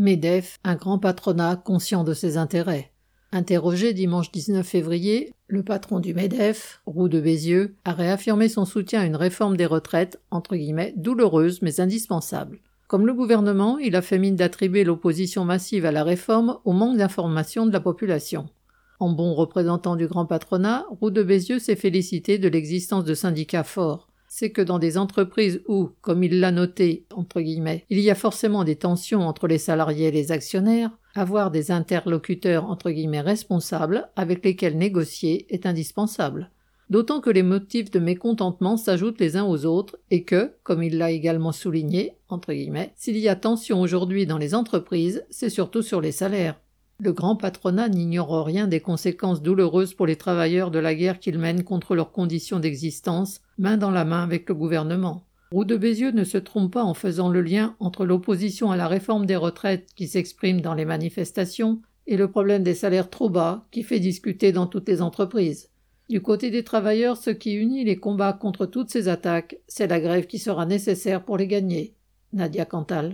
MEDEF, un grand patronat conscient de ses intérêts. Interrogé dimanche 19 février, le patron du MEDEF, Roux de Bézieux, a réaffirmé son soutien à une réforme des retraites, entre guillemets, douloureuse mais indispensable. Comme le gouvernement, il a fait mine d'attribuer l'opposition massive à la réforme au manque d'information de la population. En bon représentant du grand patronat, Roux de Bézieux s'est félicité de l'existence de syndicats forts. C'est que dans des entreprises où, comme il l'a noté, entre guillemets, il y a forcément des tensions entre les salariés et les actionnaires, avoir des interlocuteurs entre guillemets responsables avec lesquels négocier est indispensable d'autant que les motifs de mécontentement s'ajoutent les uns aux autres et que, comme il l'a également souligné, entre guillemets, s'il y a tension aujourd'hui dans les entreprises, c'est surtout sur les salaires. Le grand patronat n'ignore rien des conséquences douloureuses pour les travailleurs de la guerre qu'ils mènent contre leurs conditions d'existence, main dans la main avec le gouvernement. Roux de Bézieux ne se trompe pas en faisant le lien entre l'opposition à la réforme des retraites qui s'exprime dans les manifestations et le problème des salaires trop bas qui fait discuter dans toutes les entreprises. Du côté des travailleurs, ce qui unit les combats contre toutes ces attaques, c'est la grève qui sera nécessaire pour les gagner. Nadia Cantal.